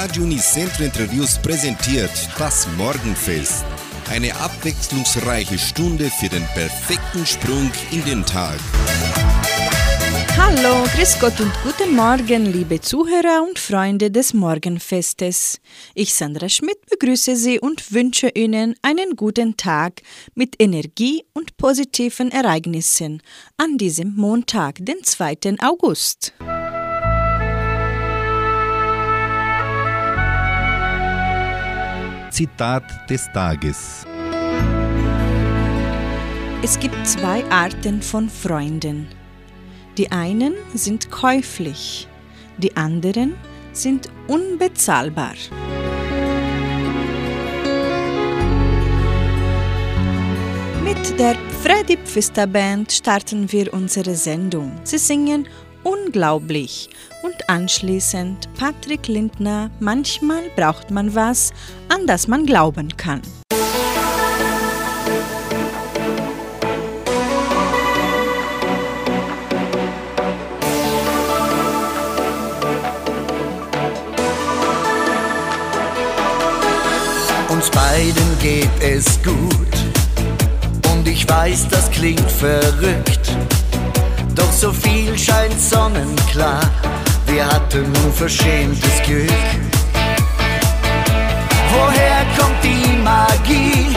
Radio Unicentro Interviews präsentiert das Morgenfest. Eine abwechslungsreiche Stunde für den perfekten Sprung in den Tag. Hallo, grüß Gott und guten Morgen, liebe Zuhörer und Freunde des Morgenfestes. Ich, Sandra Schmidt, begrüße Sie und wünsche Ihnen einen guten Tag mit Energie und positiven Ereignissen an diesem Montag, den 2. August. Zitat des Tages. Es gibt zwei Arten von Freunden. Die einen sind käuflich, die anderen sind unbezahlbar. Mit der Freddy Pfister Band starten wir unsere Sendung. Sie singen unglaublich und anschließend Patrick Lindner, manchmal braucht man was, an das man glauben kann. Uns beiden geht es gut und ich weiß, das klingt verrückt. Doch so viel scheint sonnenklar, wir hatten unverschämtes Glück. Woher kommt die Magie?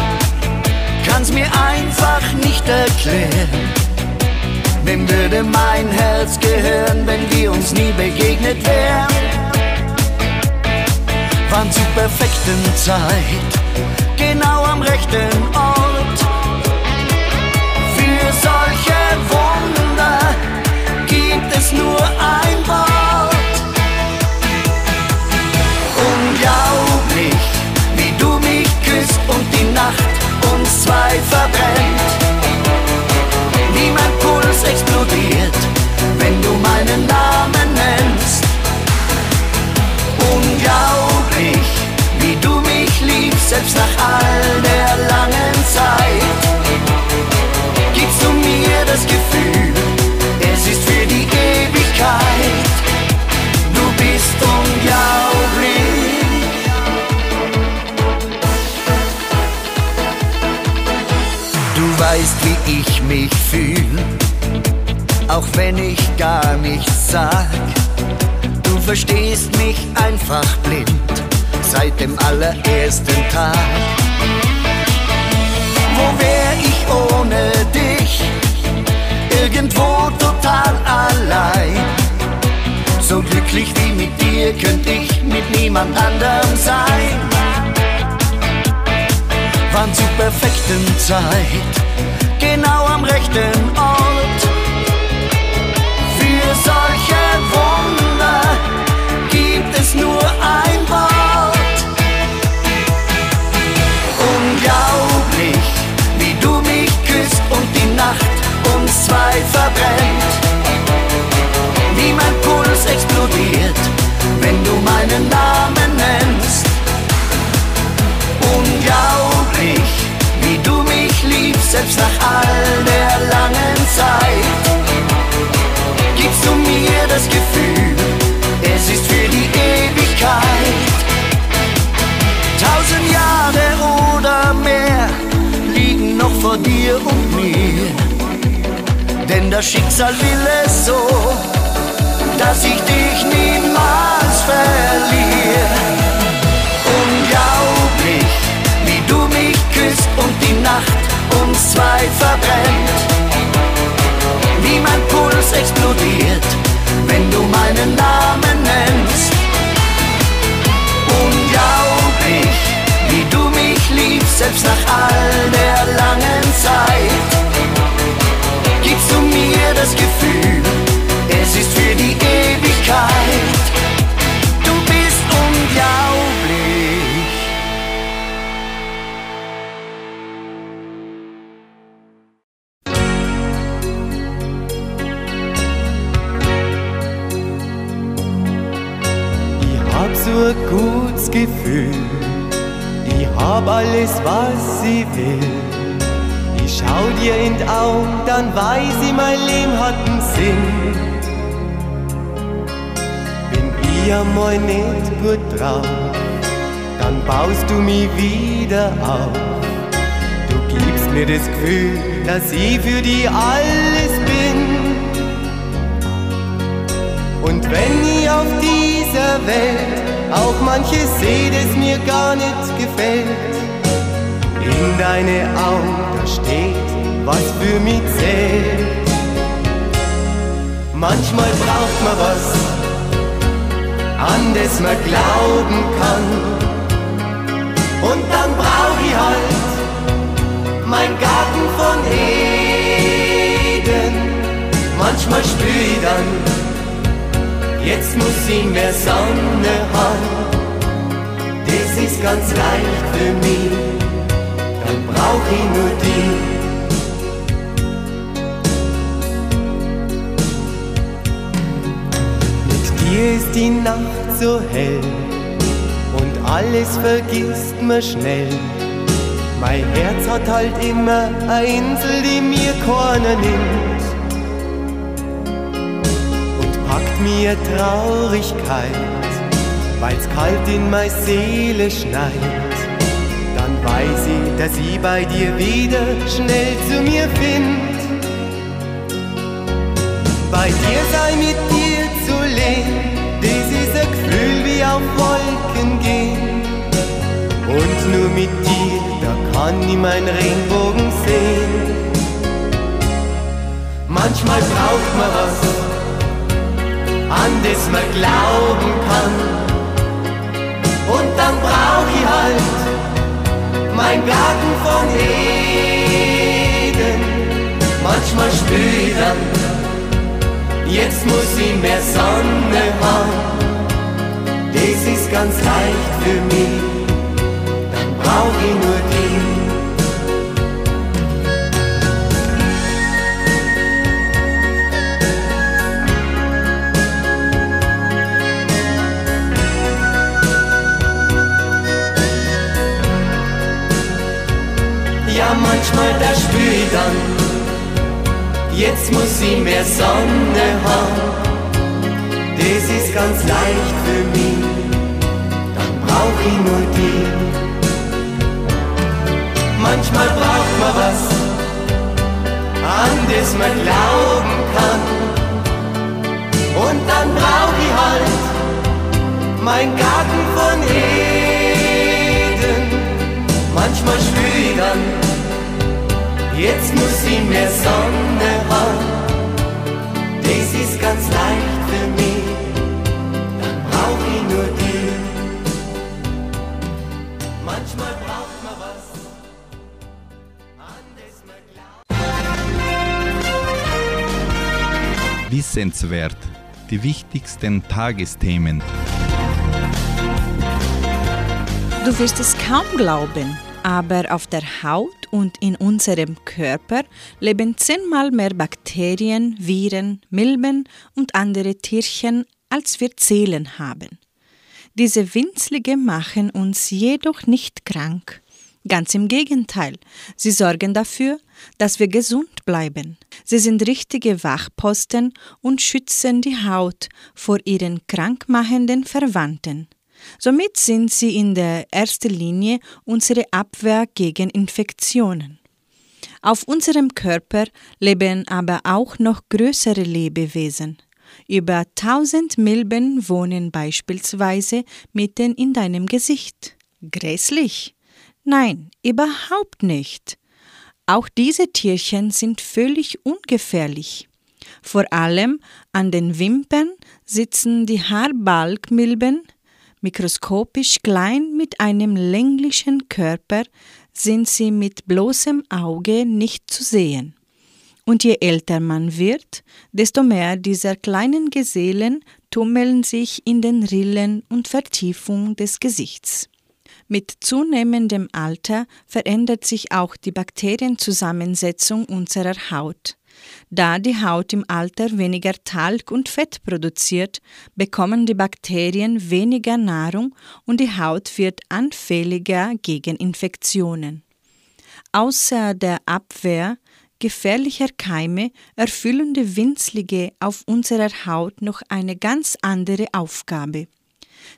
Kann's mir einfach nicht erklären. Wem würde mein Herz gehören, wenn wir uns nie begegnet wären? Waren zur perfekten Zeit, genau am rechten Ort. Für solche Wunder gibt es nur ein selbst nach all der langen Zeit. Gibst du mir das Gefühl, es ist für die Ewigkeit. Du bist unglaublich. Du weißt, wie ich mich fühl, auch wenn ich gar nichts sag. Du verstehst mich einfach blind seit dem allerersten Tag. Wo wär ich ohne dich? Irgendwo total allein. So glücklich wie mit dir könnte ich mit niemand anderem sein. Waren zur perfekten Zeit, genau am rechten Ort. Für solche Wunder gibt es nur Nacht uns zwei verbrennt. Wie mein Puls explodiert, wenn du meinen Namen nennst. Unglaublich, wie du mich liebst, selbst nach all der langen das Schicksal will es so, dass ich dich niemals verliere. Unglaublich, wie du mich küsst und die Nacht uns zwei verbrennt. Wie mein Puls explodiert, wenn du meinen Namen nennst. Unglaublich, wie du mich liebst, selbst nach all der hab alles, was ich will. Ich schau dir in die Augen, dann weiß ich, mein Leben hat einen Sinn. Bin ich einmal nicht gut drauf, dann baust du mich wieder auf. Du gibst mir das Gefühl, dass ich für die alles bin. Und wenn ich auf dieser Welt auch manches sehe, das mir gar nicht gefällt, in deine Augen, da steht, was für mich zählt. Manchmal braucht man was, an das man glauben kann. Und dann brauch ich halt mein Garten von Eden. Manchmal spür ich dann, jetzt muss ich mehr Sonne haben. Das ist ganz leicht für mich, brauch ich nur die. Hier ist die Nacht so hell und alles vergisst man schnell. Mein Herz hat halt immer eine Insel, die mir keiner nimmt. Und packt mir Traurigkeit, weil's kalt in meine Seele schneit. Dass ich bei dir wieder schnell zu mir find. Bei dir sei mit dir zu leben das ist ein Gefühl wie auf Wolken gehen. Und nur mit dir, da kann ich meinen Regenbogen sehen. Manchmal braucht man was, an das man glauben kann. Und dann brauch ich halt mein Garten von Eden. Manchmal dann, Jetzt muss ich mehr Sonne haben, das ist ganz leicht für mich, dann brauch ich nur die. Manchmal da spür ich dann, Jetzt muss sie mehr Sonne haben, das ist ganz leicht für mich, dann brauch ich nur die. Manchmal braucht man was, an das man glauben kann, und dann brauch ich halt mein Garten von Eden. Manchmal spür ich dann, Jetzt muss sie mehr Sonne haben, das ist ganz leicht für mich, dann brauch ich nur die. Manchmal braucht man was, an das man glaubt. Wissenswert, die wichtigsten Tagesthemen. Du wirst es kaum glauben, aber auf der Haut und in unserem Körper leben zehnmal mehr Bakterien, Viren, Milben und andere Tierchen, als wir Zellen haben. Diese Winzlinge machen uns jedoch nicht krank. Ganz im Gegenteil, sie sorgen dafür, dass wir gesund bleiben. Sie sind richtige Wachposten und schützen die Haut vor ihren krankmachenden Verwandten. Somit sind sie in der ersten Linie unsere Abwehr gegen Infektionen. Auf unserem Körper leben aber auch noch größere Lebewesen. Über 1000 Milben wohnen beispielsweise mitten in deinem Gesicht. Grässlich? Nein, überhaupt nicht. Auch diese Tierchen sind völlig ungefährlich. Vor allem an den Wimpern sitzen die Haarbalgmilben, Mikroskopisch klein mit einem länglichen Körper sind sie mit bloßem Auge nicht zu sehen. Und je älter man wird, desto mehr dieser kleinen Gesellen tummeln sich in den Rillen und Vertiefung des Gesichts. Mit zunehmendem Alter verändert sich auch die Bakterienzusammensetzung unserer Haut. Da die Haut im Alter weniger Talg und Fett produziert, bekommen die Bakterien weniger Nahrung und die Haut wird anfälliger gegen Infektionen. Außer der Abwehr gefährlicher Keime erfüllen die Winzlinge auf unserer Haut noch eine ganz andere Aufgabe.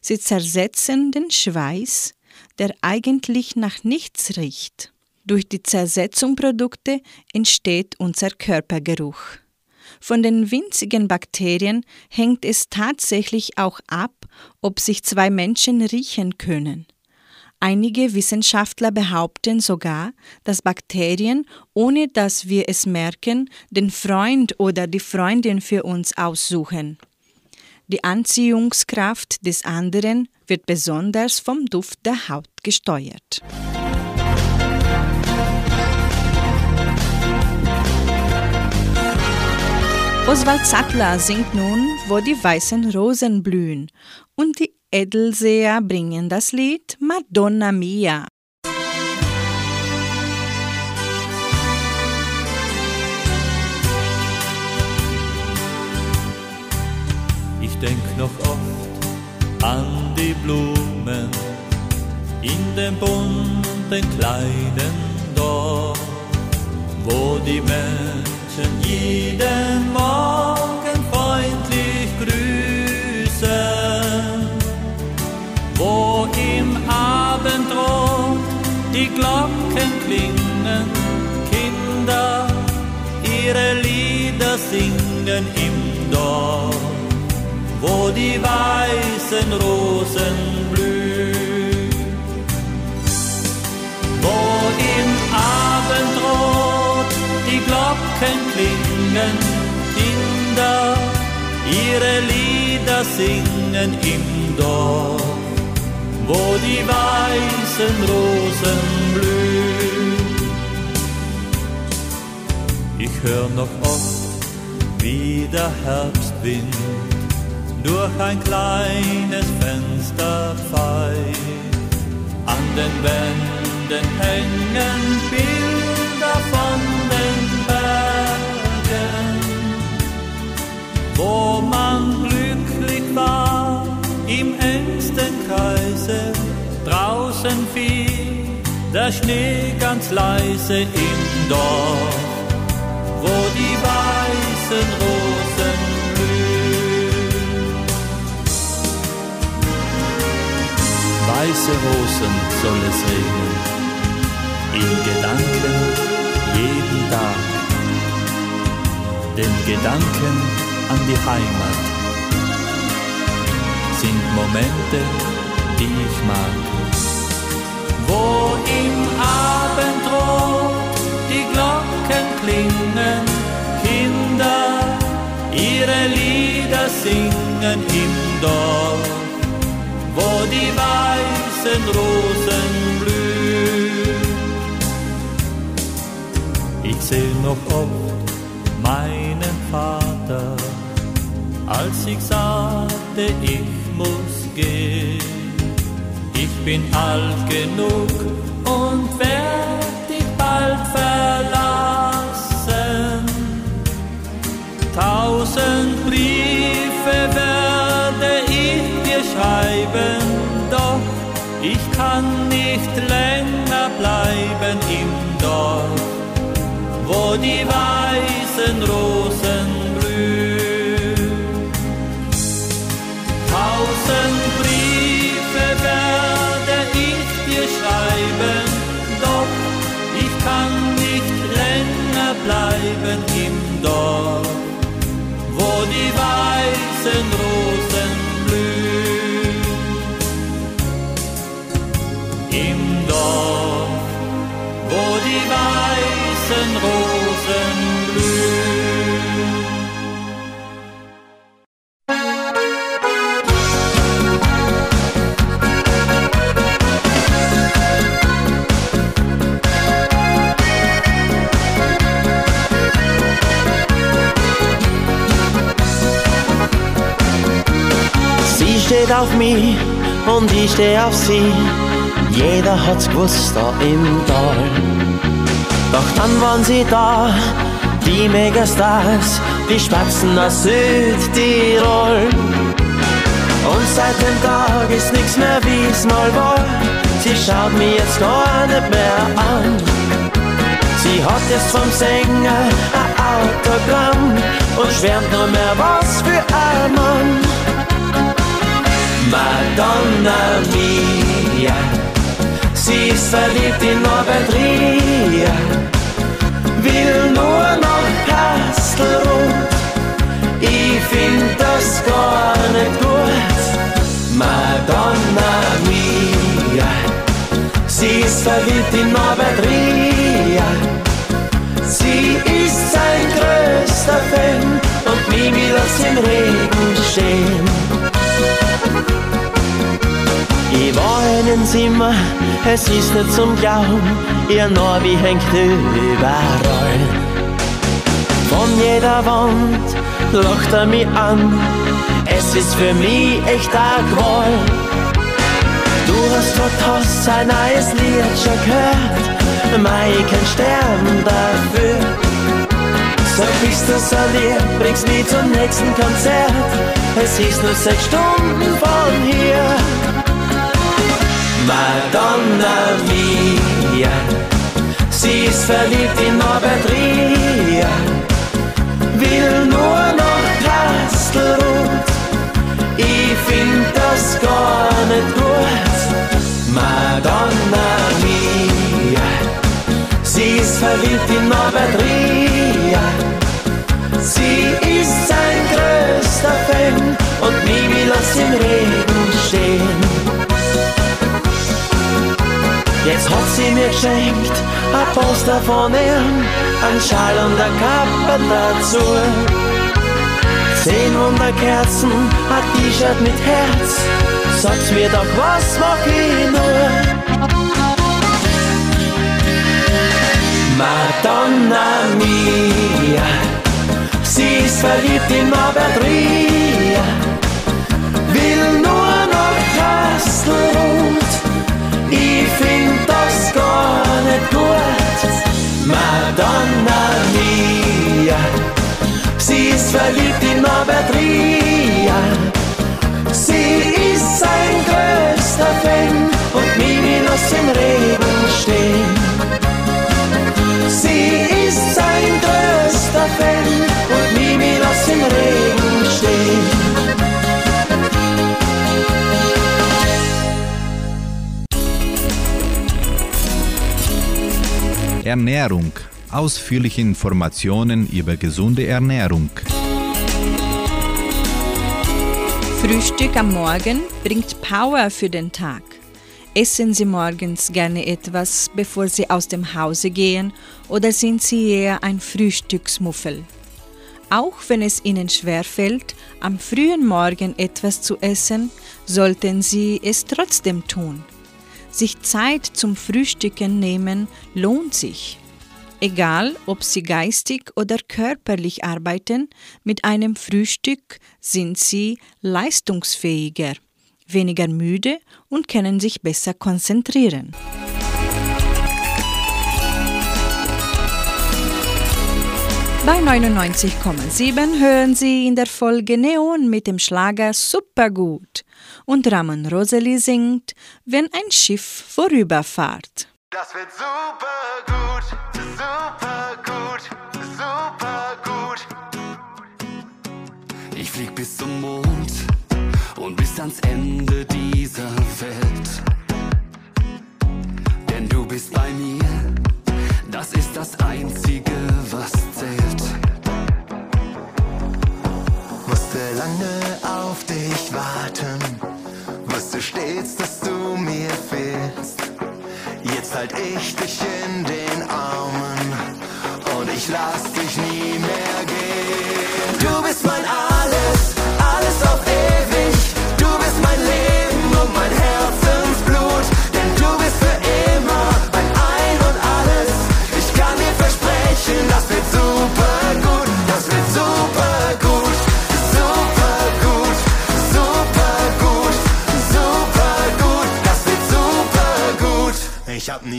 Sie zersetzen den Schweiß, der eigentlich nach nichts riecht. Durch die Zersetzungsprodukte entsteht unser Körpergeruch. Von den winzigen Bakterien hängt es tatsächlich auch ab, ob sich zwei Menschen riechen können. Einige Wissenschaftler behaupten sogar, dass Bakterien, ohne dass wir es merken, den Freund oder die Freundin für uns aussuchen. Die Anziehungskraft des anderen wird besonders vom Duft der Haut gesteuert. Oswald Sattler singt nun, wo die weißen Rosen blühen, und die Edelseher bringen das Lied Madonna Mia. Ich denk noch oft an die Blumen in dem bunten kleinen Dorf, wo die Menschen jeden Morgen freundlich grüßen, wo im Abendrot die Glocken klingen, Kinder ihre Lieder singen im Dorf. Wo die weißen Rosen ihre Lieder singen im Dorf, wo die weißen Rosen blühen. Ich hör noch oft, wie der Herbstwind durch ein kleines Fenster pfeift. An den Wänden hängen Bilder wo man glücklich war im engsten Kreise. Draußen fiel der Schnee ganz leise im Dorf, wo die weißen Rosen weiße Rosen soll es regnen, in Gedanken jeden Tag, denn Gedanken an die Heimat sind Momente, die ich mag. Wo im Abendrot die Glocken klingen, Kinder ihre Lieder singen im Dorf wo die weißen Rosen blühen. Ich seh noch oft meinen Vater, als ich sagte, ich muss gehen. Ich bin alt genug und werd dich bald verlassen. Tausend Briefe werde ich dir schreiben, doch ich kann nicht länger bleiben im Dorf, wo die weißen Rosen steht auf mich und ich steh auf sie. Jeder hat's gewusst da im Tal. Doch dann waren sie da, die Megastars, die Spatzen aus Südtirol. Und seit dem Tag ist nix mehr wie's mal war. Sie schaut mich jetzt gar nicht mehr an. Sie hat jetzt vom Sänger ein Autogramm und schwärmt nur mehr was für ein Mann. Madonna mia, sie ist verliebt in Norbert Ria, will nur noch Kastelrund, ich find das gar nicht gut. Madonna mia, sie ist verliebt in Norbert Ria, sie ist sein größter Fan und Mimi lässt im Regen stehen. Ich war in den Zimmer, es ist nicht zum Glauben, ihr Norbi hängt überall. Von jeder Wand lacht er mich an, es ist für mich echt ein Qual. Du hast dort hast sein neues Lied schon gehört, mei, kein Stern dafür. Sag, bist du so lieb, bringst mich zum nächsten Konzert, es ist nur sechs Stunden von hier. Madonna mia, sie ist verliebt in Norbert Ria, will nur noch Kastelrut, ich find das gar nicht gut. Madonna mia, sie ist verliebt in Norbert Ria, sie ist sein größter Fan und Mimi lass im Regen stehen. Jetzt hat sie mir geschenkt ein Poster von ihm, ein Schal und ein Kappe dazu. Zehn Wunderkerzen, ein T-Shirt mit Herz, sag's mir doch, was mach ich nur? Madonna mia, sie ist verliebt in Norbert Ria, will nur noch Kastelrund, ich find das gar nicht gut. Madonna mia, sie ist verliebt in Norbert Ria. Sie ist sein größter Fan und Mimi lässt im Regen stehen. Sie ist sein größter Fan Ernährung. Ausführliche Informationen über gesunde Ernährung. Frühstück am Morgen bringt Power für den Tag. Essen Sie morgens gerne etwas, bevor Sie aus dem Hause gehen, oder sind Sie eher ein Frühstücksmuffel? Auch wenn es Ihnen schwerfällt, am frühen Morgen etwas zu essen, sollten Sie es trotzdem tun. Sich Zeit zum Frühstücken nehmen lohnt sich. Egal, ob Sie geistig oder körperlich arbeiten, mit einem Frühstück sind Sie leistungsfähiger, weniger müde und können sich besser konzentrieren. Bei 99,7 hören Sie in der Folge Neon mit dem Schlager Supergut und Ramon Roseli singt Wenn ein Schiff vorüberfahrt. Das wird super gut, super gut, super gut. Ich flieg bis zum Mond und bis ans Ende dieser Welt. Denn du bist bei mir, das ist das Einzige, was zählt. Musste lange auf dich warten, stets, dass du mir fehlst. Jetzt halt ich dich in den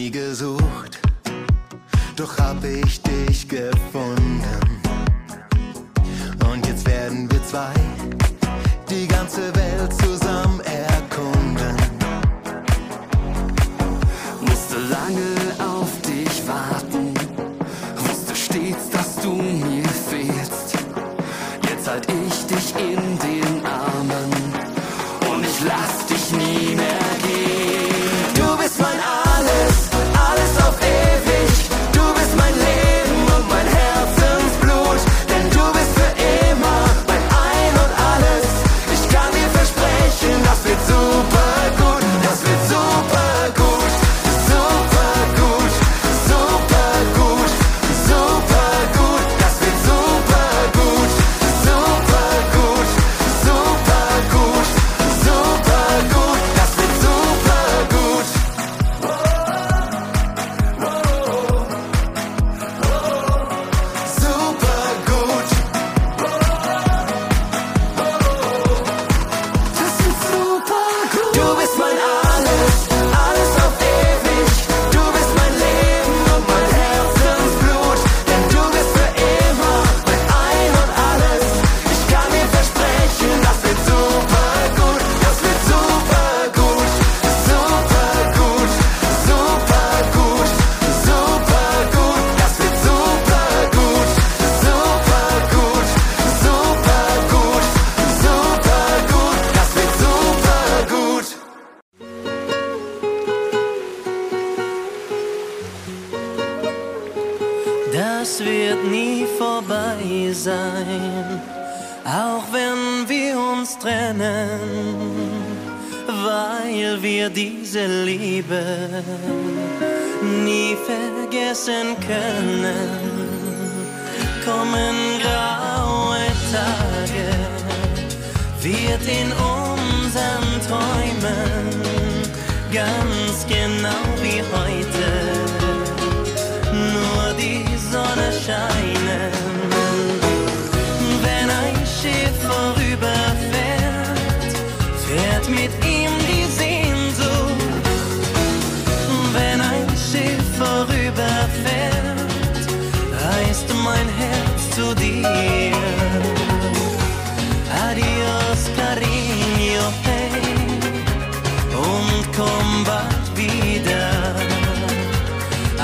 Ich hab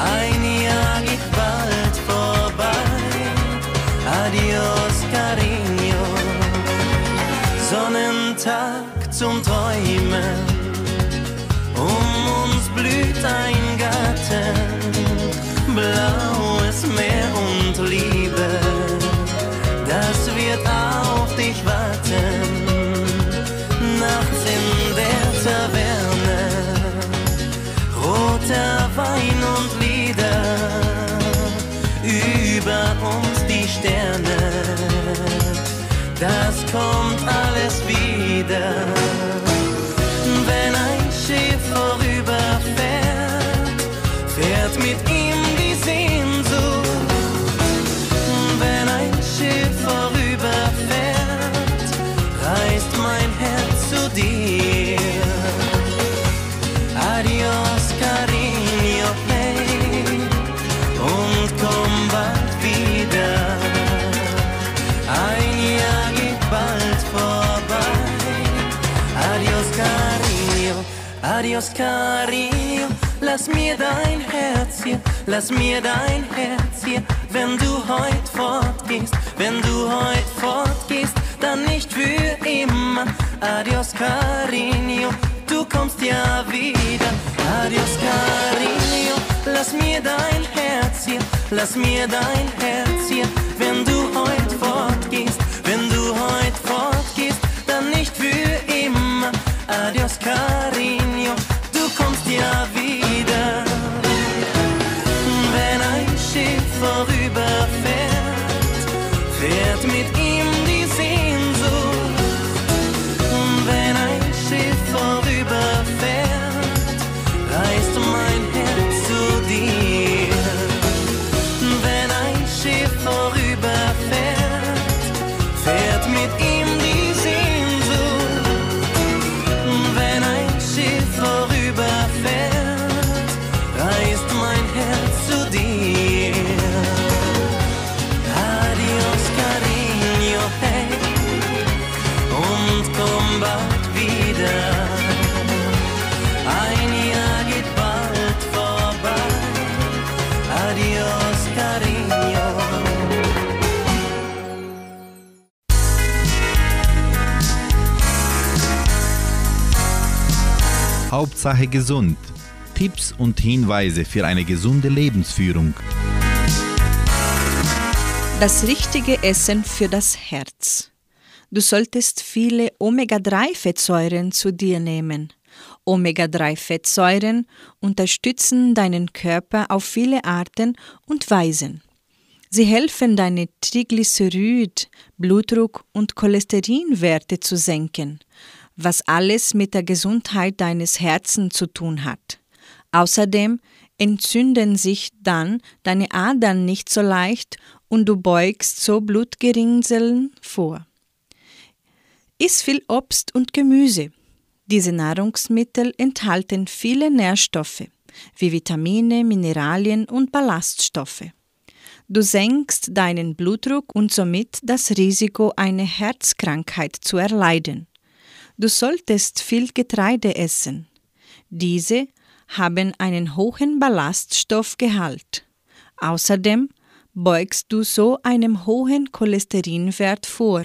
Ein Jahr geht bald vorbei. Adios, cariño. Sonnentag zum Träumen. Um uns blüht ein lass mir dein Herz hier. Wenn du heut fortgehst, wenn du heut fortgehst, dann nicht für immer. Adios, cariño, du kommst ja wieder. Adios, cariño, lass mir dein Herz hier, lass mir dein Herz hier. Wenn du heut fortgehst, wenn du heut fortgehst, dann nicht für immer. Adios, cariño, du kommst ja wieder. Hauptsache gesund. Tipps und Hinweise für eine gesunde Lebensführung. Das richtige Essen für das Herz. Du solltest viele Omega-3-Fettsäuren zu dir nehmen. Omega-3-Fettsäuren unterstützen deinen Körper auf viele Arten und Weisen. Sie helfen deine Triglycerid, Blutdruck und Cholesterinwerte zu senken, was alles mit der Gesundheit deines Herzens zu tun hat. Außerdem entzünden sich dann deine Adern nicht so leicht und du beugst so Blutgeringseln vor. Iss viel Obst und Gemüse. Diese Nahrungsmittel enthalten viele Nährstoffe, wie Vitamine, Mineralien und Ballaststoffe. Du senkst deinen Blutdruck und somit das Risiko, eine Herzkrankheit zu erleiden. Du solltest viel Getreide essen. Diese haben einen hohen Ballaststoffgehalt. Außerdem beugst du so einem hohen Cholesterinwert vor,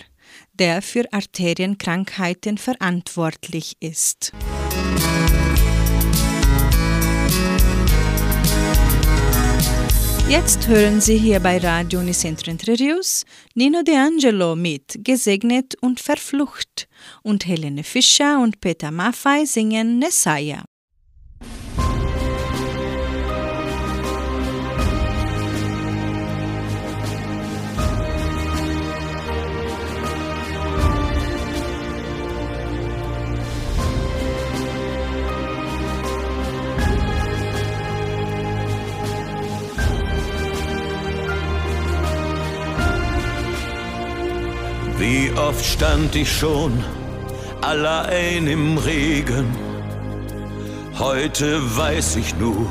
der für Arterienkrankheiten verantwortlich ist. Jetzt hören Sie hier bei Radio Unicentro Entre Nino De Angelo mit Gesegnet und Verflucht und Helene Fischer und Peter Maffei singen Nessaya. Oft stand ich schon allein im Regen. Heute weiß ich nur,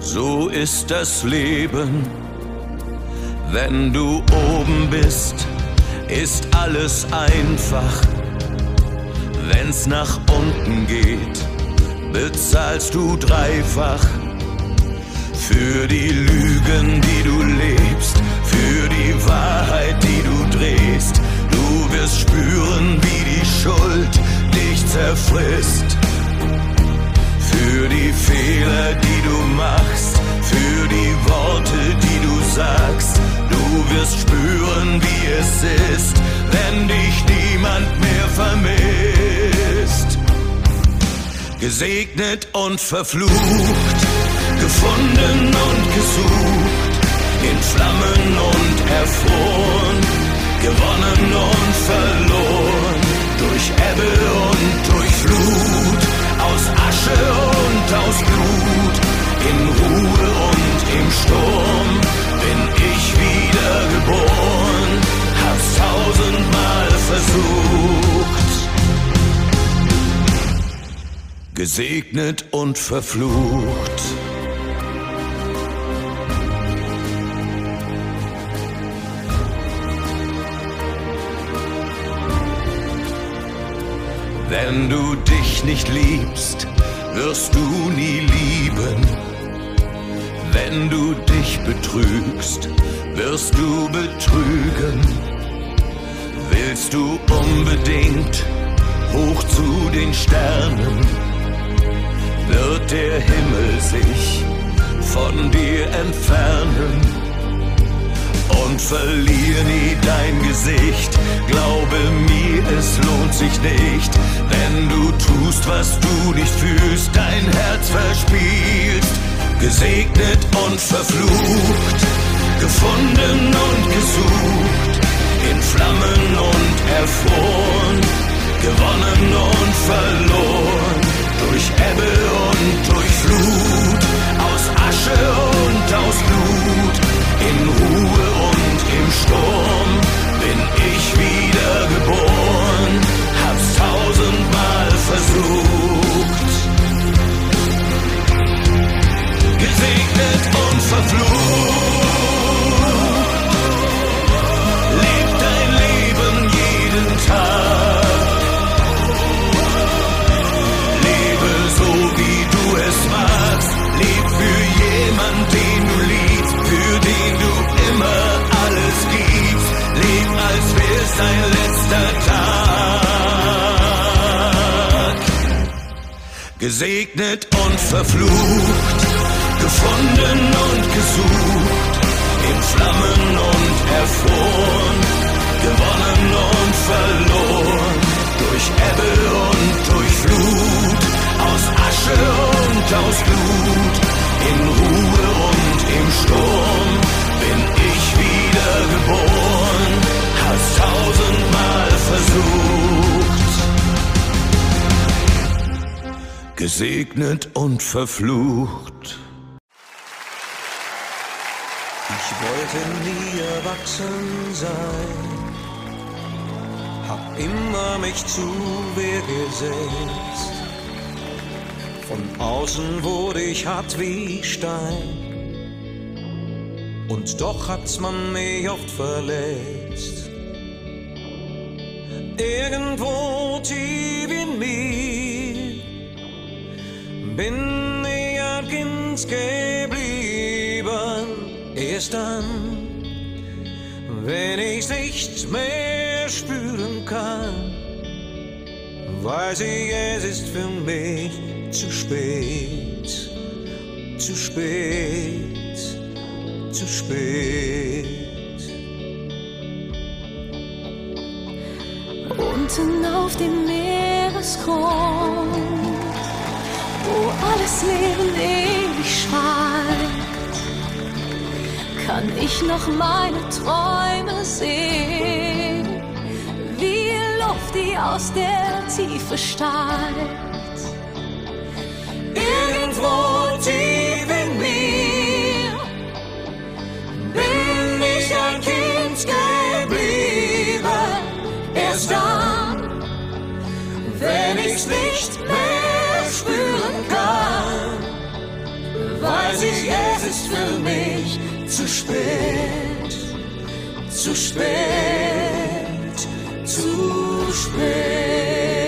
so ist das Leben. Wenn du oben bist, ist alles einfach. Wenn's nach unten geht, bezahlst du dreifach. Für die Lügen, die du lebst, für die Wahrheit, die du drehst. Wirst spüren, wie die Schuld dich zerfrisst. Für die Fehler, die du machst, für die Worte, die du sagst. Du wirst spüren, wie es ist, wenn dich niemand mehr vermisst. Gesegnet und verflucht, gefunden und gesucht, in Flammen und erfroren, gewonnen und Gesegnet und verflucht. Wenn du dich nicht liebst, wirst du nie lieben. Wenn du dich betrügst, wirst du betrügen. Willst du unbedingt hoch zu den Sternen, der Himmel sich von dir entfernen und verlier nie dein Gesicht. Glaube mir, es lohnt sich nicht, wenn du tust, was du nicht fühlst, dein Herz verspielst. Gesegnet und verflucht, gefunden und gesucht, in Flammen und erfroren, gewonnen und verloren, durch Ebbe und durch Flut, aus Asche und aus Blut, in Ruhe und im Sturm bin ich wiedergeboren, hab's tausendmal versucht. Gesegnet und verflucht. Gesegnet und verflucht, gefunden und gesucht, in Flammen und erfroren, gewonnen und verloren, durch Ebbe und durch Flut, aus Asche und aus Blut, in Ruhe und im Sturm bin ich wiedergeboren, hast tausendmal versucht. Gesegnet und verflucht. Ich wollte nie erwachsen sein, hab immer mich zu Wehr gesetzt. Von außen wurde ich hart wie Stein, und doch hat's man mich oft verletzt. Irgendwo tief in mir bin ich Kind geblieben. Erst dann, wenn ich's nicht mehr spüren kann, weiß ich, es ist für mich zu spät, zu spät. zu spät. Unten auf dem Meeresgrund, wo alles Leben ewig schweigt, kann ich noch meine Träume sehen, wie Luft, die aus der Tiefe steigt. Irgendwo tief in mir bin ich ein Kind geblieben. Erst dann, wenn ich's es ist für mich zu spät, zu spät, zu spät.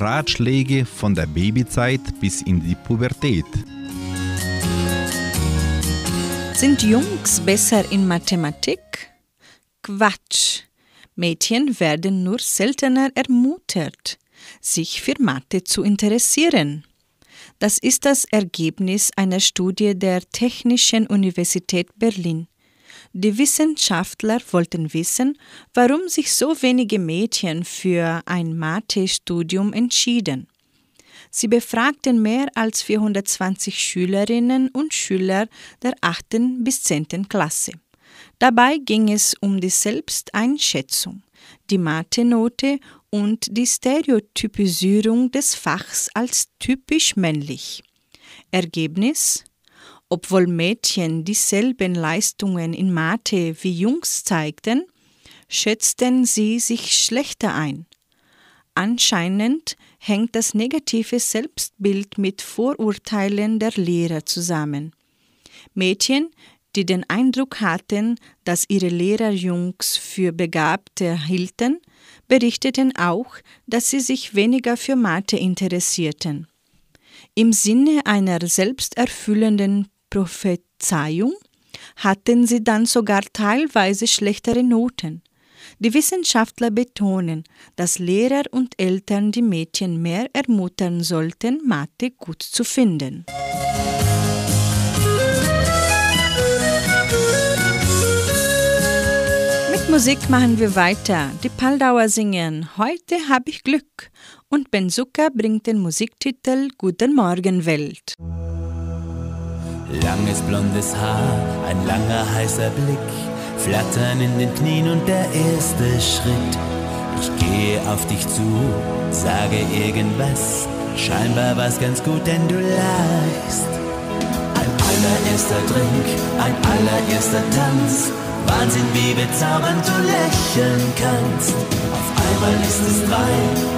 Ratschläge von der Babyzeit bis in die Pubertät. Sind Jungs besser in Mathematik? Quatsch. Mädchen werden nur seltener ermuntert, sich für Mathe zu interessieren. Das ist das Ergebnis einer Studie der Technischen Universität Berlin. Die Wissenschaftler wollten wissen, warum sich so wenige Mädchen für ein Mathe-Studium entschieden. Sie befragten mehr als 420 Schülerinnen und Schüler der 8. bis 10. Klasse. Dabei ging es um die Selbsteinschätzung, die Mathe-Note und die Stereotypisierung des Fachs als typisch männlich. Ergebnis obwohl Mädchen dieselben Leistungen in Mathe wie Jungs zeigten, schätzten sie sich schlechter ein. Anscheinend hängt das negative Selbstbild mit Vorurteilen der Lehrer zusammen. Mädchen, die den Eindruck hatten, dass ihre Lehrer Jungs für Begabte hielten, berichteten auch, dass sie sich weniger für Mathe interessierten. Im Sinne einer selbsterfüllenden Prophezeiung hatten sie dann sogar teilweise schlechtere Noten. Die Wissenschaftler betonen, dass Lehrer und Eltern die Mädchen mehr ermuntern sollten, Mathe gut zu finden. Mit Musik machen wir weiter. Die Paldauer singen Heute hab ich Glück und Benzuka bringt den Musiktitel Guten Morgen Welt. Langes blondes Haar, ein langer heißer Blick, Flattern in den Knien und der erste Schritt. Ich gehe auf dich zu, sage irgendwas, scheinbar was ganz gut, denn du lachst. Ein allererster Drink, ein allererster Tanz, Wahnsinn, wie bezaubernd du lächeln kannst. Auf einmal ist es drei,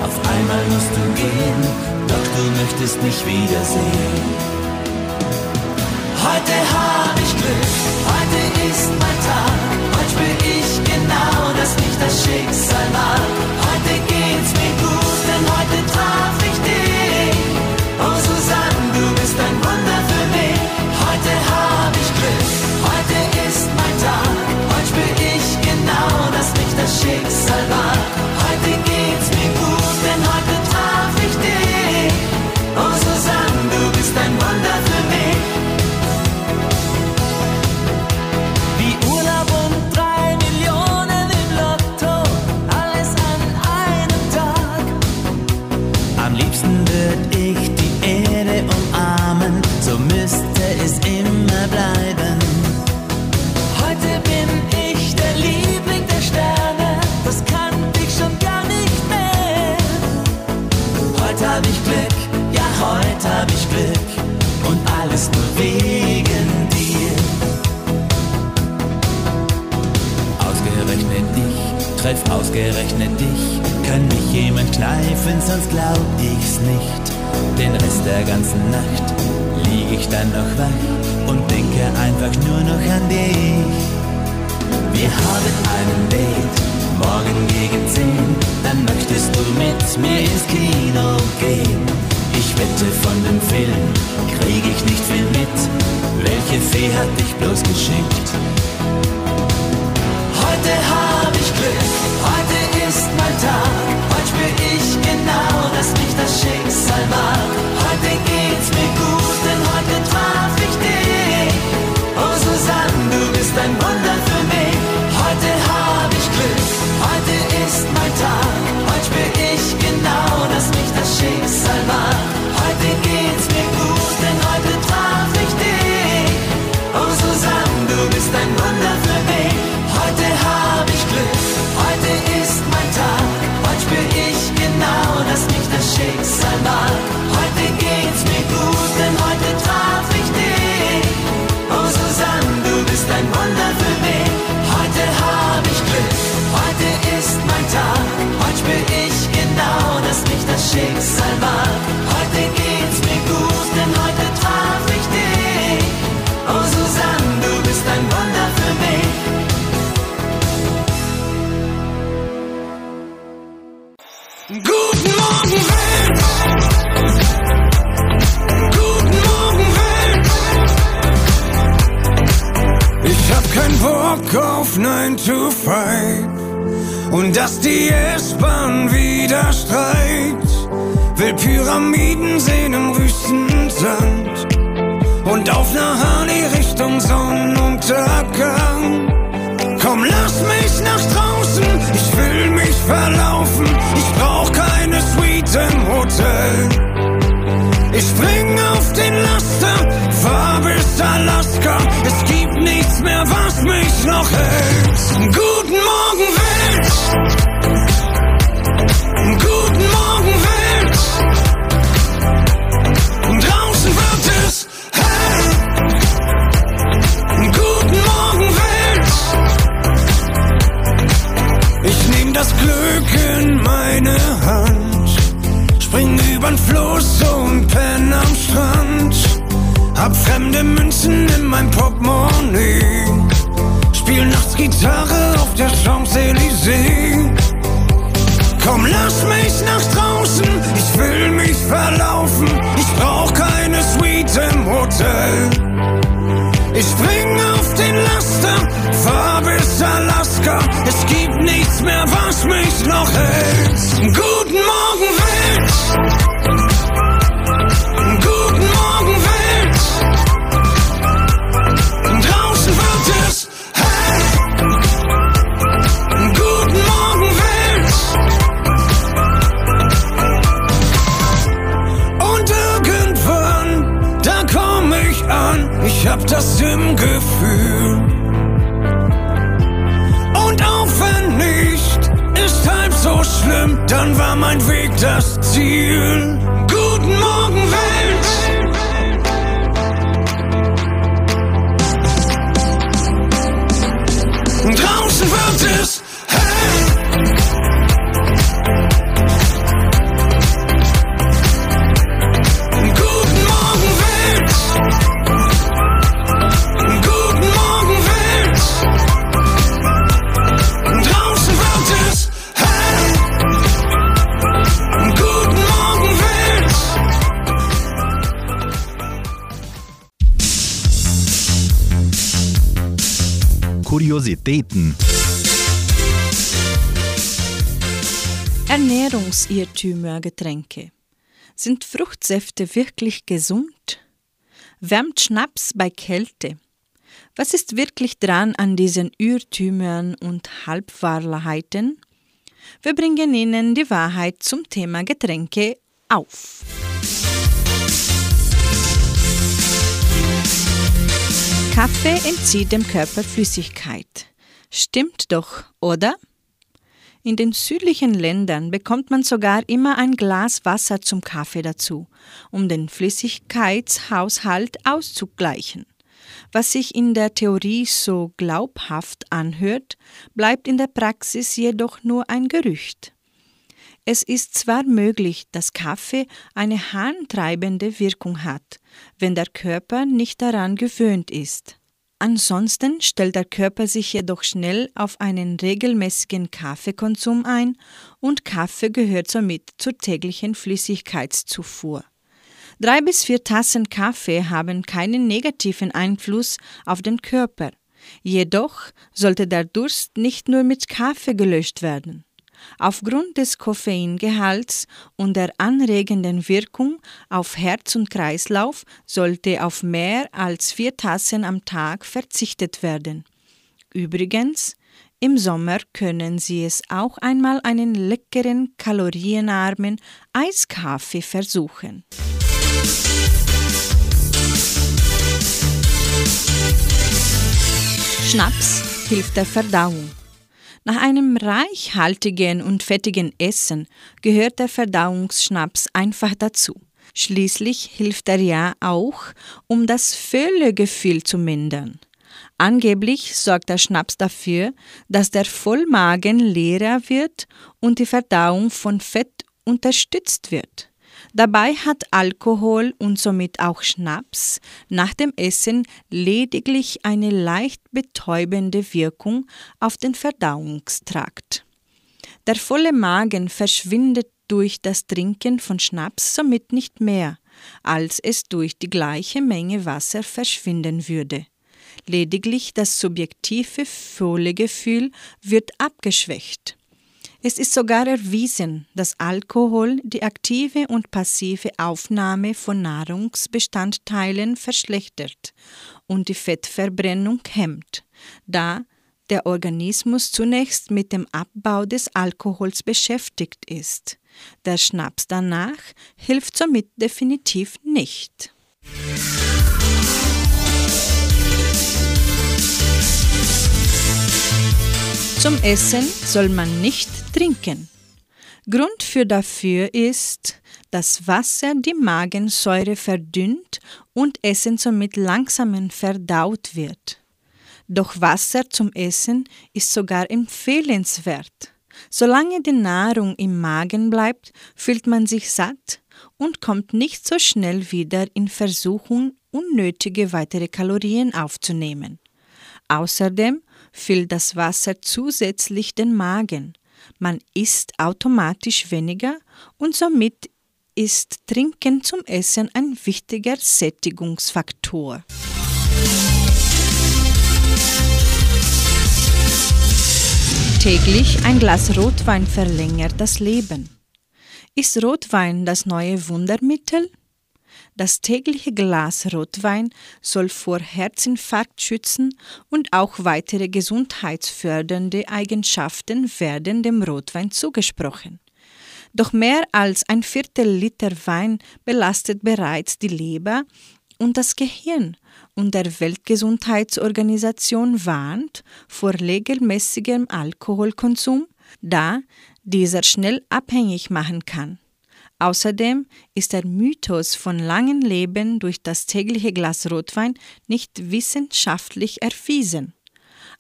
auf einmal musst du gehen, doch du möchtest mich wiedersehen. Heute hab ich Glück, heute ist mein Tag. Heute spür ich genau, dass mich das Schicksal mag. Ausgerechnet dich. Kann mich jemand kneifen, sonst glaub ich's nicht. Den Rest der ganzen Nacht lieg ich dann noch wach und denke einfach nur noch an dich. Wir haben einen Date, morgen gegen zehn. Dann möchtest du mit mir ins Kino gehen. Ich wette von dem Film, krieg ich nicht viel mit. Welche Fee hat dich bloß geschickt? Heute ist mein Tag. Heute spür ich genau, dass mich das Schicksal mag. Heute die S-Bahn wieder streikt. Will Pyramiden sehen im Wüstensand und auf ner Harley Richtung Sonnenuntergang. Komm, lass mich nach draußen, ich will mich verlaufen. Ich brauch keine Suite im Hotel. Ich spring auf den Laster, fahr bis Alaska. Es gibt nichts mehr, was mich noch hält. Guten Morgen, Welt! Spring übern Fluss und penn am Strand. Hab fremde Münzen in mein Portemonnaie, spiel nachts Gitarre auf der Champs-Élysées. Komm, lass mich nach draußen, ich will mich verlaufen, ich brauch kein im Hotel. Ich spring auf den Laster, fahr bis Alaska. Es gibt nichts mehr, was mich noch hält. Guten Morgen, Welt. Das im Gefühl. Und auch wenn nicht, ist halb so schlimm. Dann war mein Weg das Ziel. Guten Morgen, Welt. Kuriositäten. Ernährungsirrtümer Getränke. Sind Fruchtsäfte wirklich gesund? Wärmt Schnaps bei Kälte? Was ist wirklich dran an diesen Irrtümern und Halbwahrheiten? Wir bringen Ihnen die Wahrheit zum Thema Getränke auf. Kaffee entzieht dem Körper Flüssigkeit. Stimmt doch, oder? In den südlichen Ländern bekommt man sogar immer ein Glas Wasser zum Kaffee dazu, um den Flüssigkeitshaushalt auszugleichen. Was sich in der Theorie so glaubhaft anhört, bleibt in der Praxis jedoch nur ein Gerücht. Es ist zwar möglich, dass Kaffee eine harntreibende Wirkung hat, wenn der Körper nicht daran gewöhnt ist. Ansonsten stellt der Körper sich jedoch schnell auf einen regelmäßigen Kaffeekonsum ein und Kaffee gehört somit zur täglichen Flüssigkeitszufuhr. Drei bis vier Tassen Kaffee haben keinen negativen Einfluss auf den Körper. Jedoch sollte der Durst nicht nur mit Kaffee gelöscht werden. Aufgrund des Koffeingehalts und der anregenden Wirkung auf Herz und Kreislauf sollte auf mehr als vier Tassen am Tag verzichtet werden. Übrigens, im Sommer können Sie es auch einmal einen leckeren, kalorienarmen Eiskaffee versuchen. Schnaps hilft der Verdauung. Nach einem reichhaltigen und fettigen Essen gehört der Verdauungsschnaps einfach dazu. Schließlich hilft er ja auch, um das Völlegefühl zu mindern. Angeblich sorgt der Schnaps dafür, dass der Vollmagen leerer wird und die Verdauung von Fett unterstützt wird. Dabei hat Alkohol und somit auch Schnaps nach dem Essen lediglich eine leicht betäubende Wirkung auf den Verdauungstrakt. Der volle Magen verschwindet durch das Trinken von Schnaps somit nicht mehr, als es durch die gleiche Menge Wasser verschwinden würde. Lediglich das subjektive Völlegefühl wird abgeschwächt. Es ist sogar erwiesen, dass Alkohol die aktive und passive Aufnahme von Nahrungsbestandteilen verschlechtert und die Fettverbrennung hemmt, da der Organismus zunächst mit dem Abbau des Alkohols beschäftigt ist. Der Schnaps danach hilft somit definitiv nicht. Zum Essen soll man nicht trinken. Grund für dafür ist, dass Wasser die Magensäure verdünnt und Essen somit langsamer verdaut wird. Doch Wasser zum Essen ist sogar empfehlenswert. Solange die Nahrung im Magen bleibt, fühlt man sich satt und kommt nicht so schnell wieder in Versuchung, unnötige weitere Kalorien aufzunehmen. Außerdem füllt das Wasser zusätzlich den Magen. Man isst automatisch weniger und somit ist Trinken zum Essen ein wichtiger Sättigungsfaktor. Täglich ein Glas Rotwein verlängert das Leben. Ist Rotwein das neue Wundermittel? Das tägliche Glas Rotwein soll vor Herzinfarkt schützen und auch weitere gesundheitsfördernde Eigenschaften werden dem Rotwein zugesprochen. Doch mehr als ein Viertel Liter Wein belastet bereits die Leber und das Gehirn und der Weltgesundheitsorganisation warnt vor regelmäßigem Alkoholkonsum, da dieser schnell abhängig machen kann. Außerdem ist der Mythos von langem Leben durch das tägliche Glas Rotwein nicht wissenschaftlich erwiesen.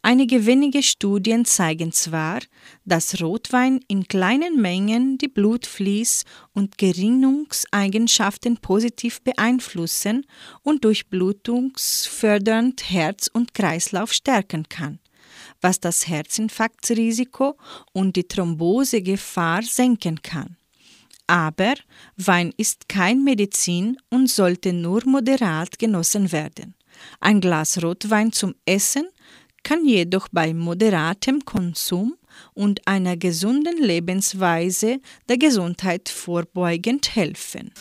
Einige wenige Studien zeigen zwar, dass Rotwein in kleinen Mengen die Blutfließ- und Gerinnungseigenschaften positiv beeinflussen und durchblutungsfördernd Herz und Kreislauf stärken kann, was das Herzinfarktrisiko und die Thrombosegefahr senken kann. Aber Wein ist kein Medizin und sollte nur moderat genossen werden. Ein Glas Rotwein zum Essen kann jedoch bei moderatem Konsum und einer gesunden Lebensweise der Gesundheit vorbeugend helfen.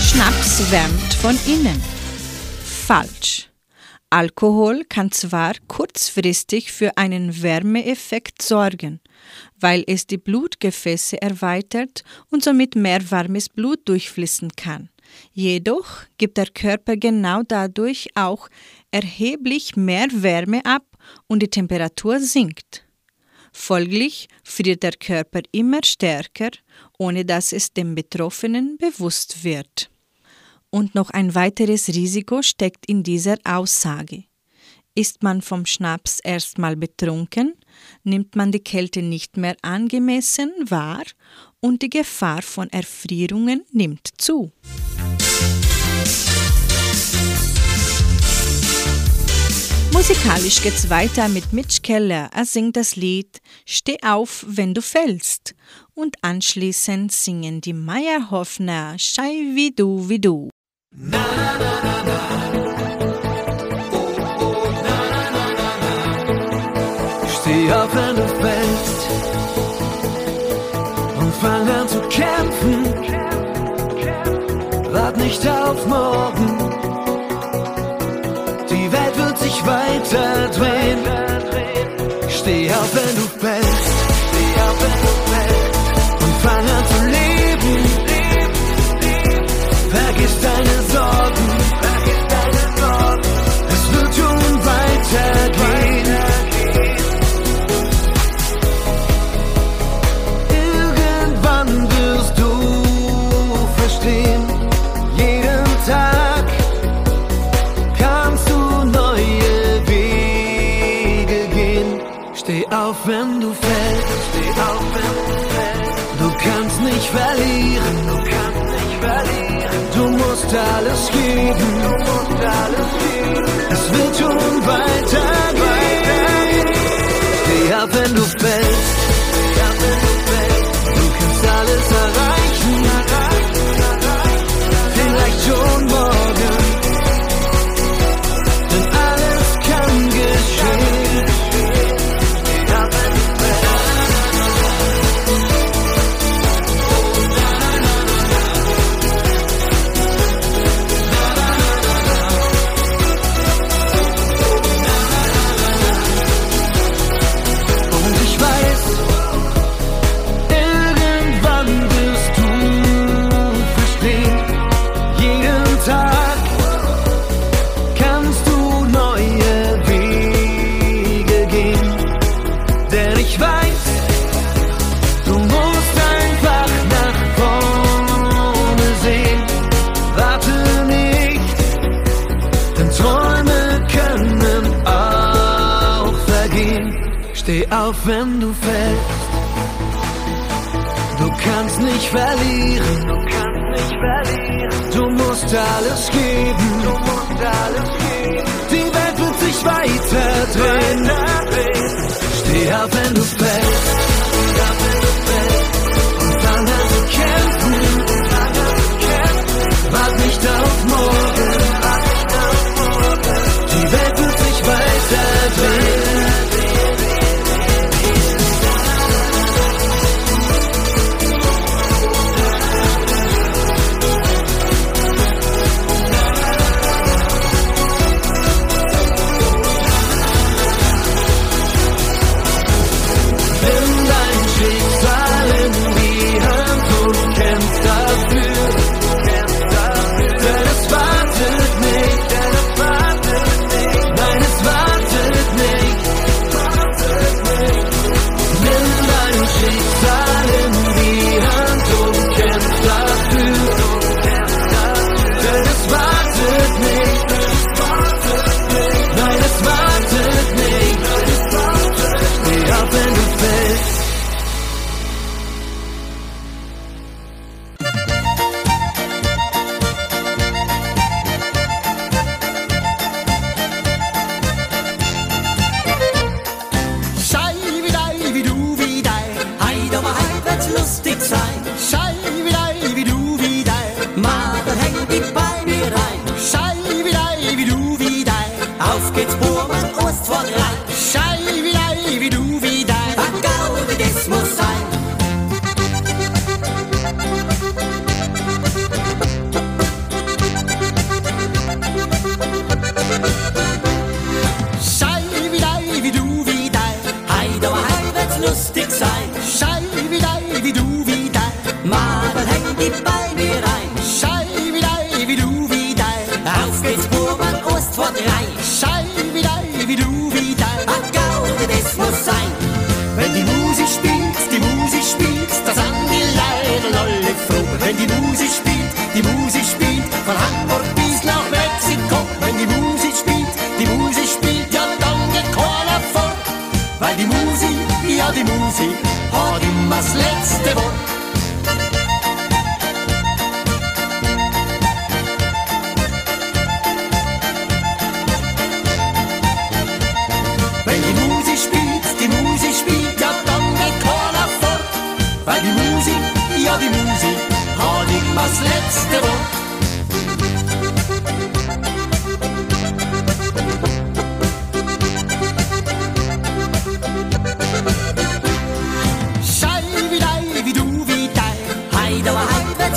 Schnaps wärmt von innen. Falsch. Alkohol kann zwar kurzfristig für einen Wärmeeffekt sorgen, weil es die Blutgefäße erweitert und somit mehr warmes Blut durchfließen kann. Jedoch gibt der Körper genau dadurch auch erheblich mehr Wärme ab und die Temperatur sinkt. Folglich friert der Körper immer stärker, ohne dass es dem Betroffenen bewusst wird. Und noch ein weiteres Risiko steckt in dieser Aussage. Ist man vom Schnaps erstmal betrunken, nimmt man die Kälte nicht mehr angemessen wahr und die Gefahr von Erfrierungen nimmt zu. Musikalisch geht's weiter mit Mitch Keller. Er singt das Lied Steh auf, wenn du fällst. Und anschließend singen die Meyerhoffner Schei wie du, wie du. Na, na, na, Steh auf, wenn du fällst und fang an zu kämpfen. Wart nicht auf morgen,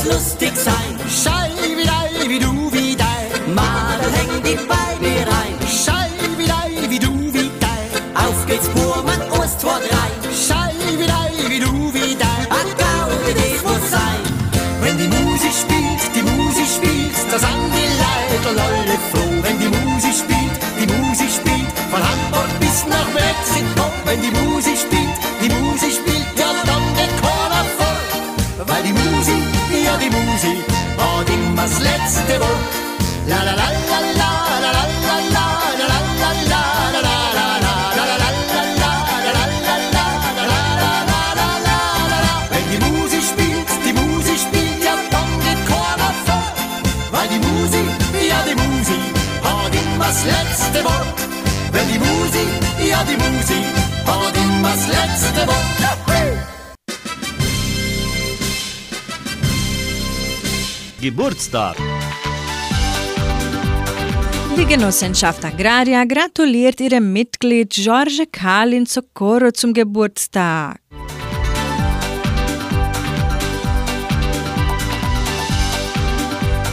los Geburtstag. Die Genossenschaft Agraria gratuliert ihrem Mitglied George Kalin Socorro zum Geburtstag.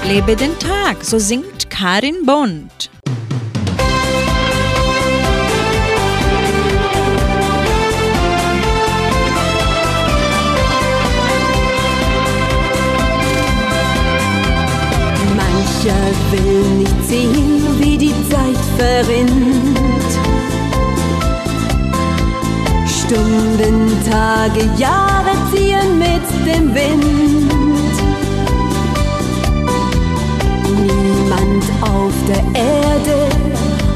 Lebe den Tag, so singt Karin Bond. Ich will nicht sehen, wie die Zeit verrinnt. Stunden, Tage, Jahre ziehen mit dem Wind. Niemand auf der Erde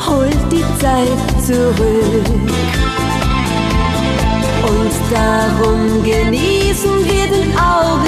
holt die Zeit zurück. Und darum genießen wir den Augenblick.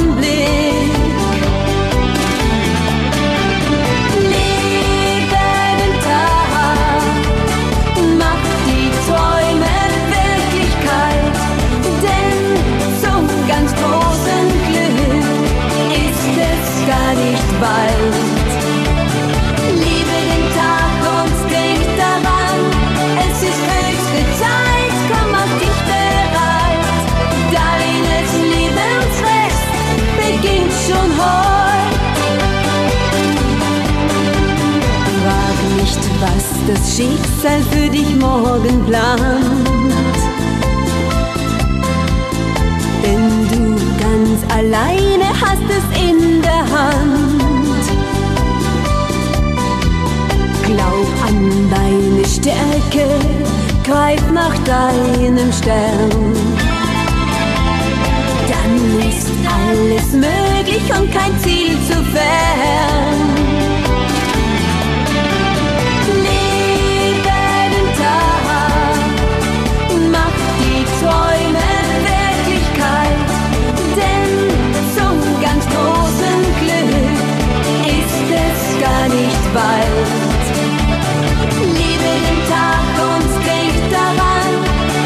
das Schicksal für dich morgen plant. Denn du ganz alleine hast es in der Hand. Glaub an deine Stärke, greif nach deinem Stern. Dann ist alles möglich und kein Ziel zu fern. Liebe den Tag und denk daran,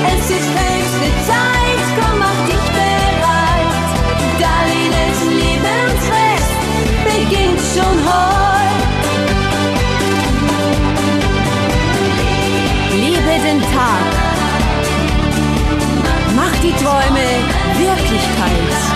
es ist höchste Zeit, komm mach dich bereit. Darlenes Lebensfest beginnt schon heute. Liebe den Tag, mach die Träume Wirklichkeit.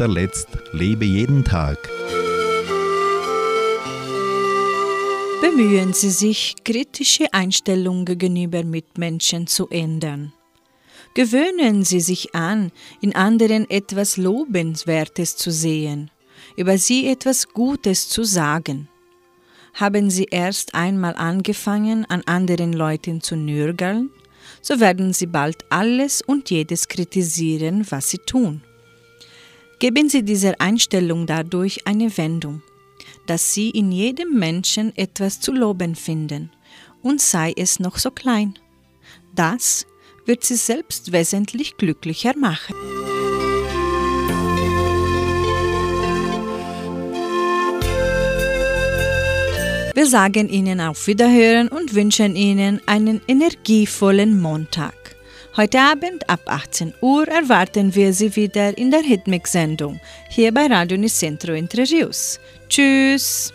Guter Letzt lebe jeden Tag. Bemühen Sie sich, kritische Einstellungen gegenüber Mitmenschen zu ändern. Gewöhnen Sie sich an, in anderen etwas Lobenswertes zu sehen, über sie etwas Gutes zu sagen. Haben Sie erst einmal angefangen, an anderen Leuten zu nörgeln, so werden Sie bald alles und jedes kritisieren, was Sie tun. Geben Sie dieser Einstellung dadurch eine Wendung, dass Sie in jedem Menschen etwas zu loben finden, und sei es noch so klein. Das wird Sie selbst wesentlich glücklicher machen. Wir sagen Ihnen auf Wiederhören und wünschen Ihnen einen energievollen Montag. Heute Abend ab 18 Uhr erwarten wir Sie wieder in der Hitmix-Sendung hier bei Radio Nicentro Entre Rios. Tschüss!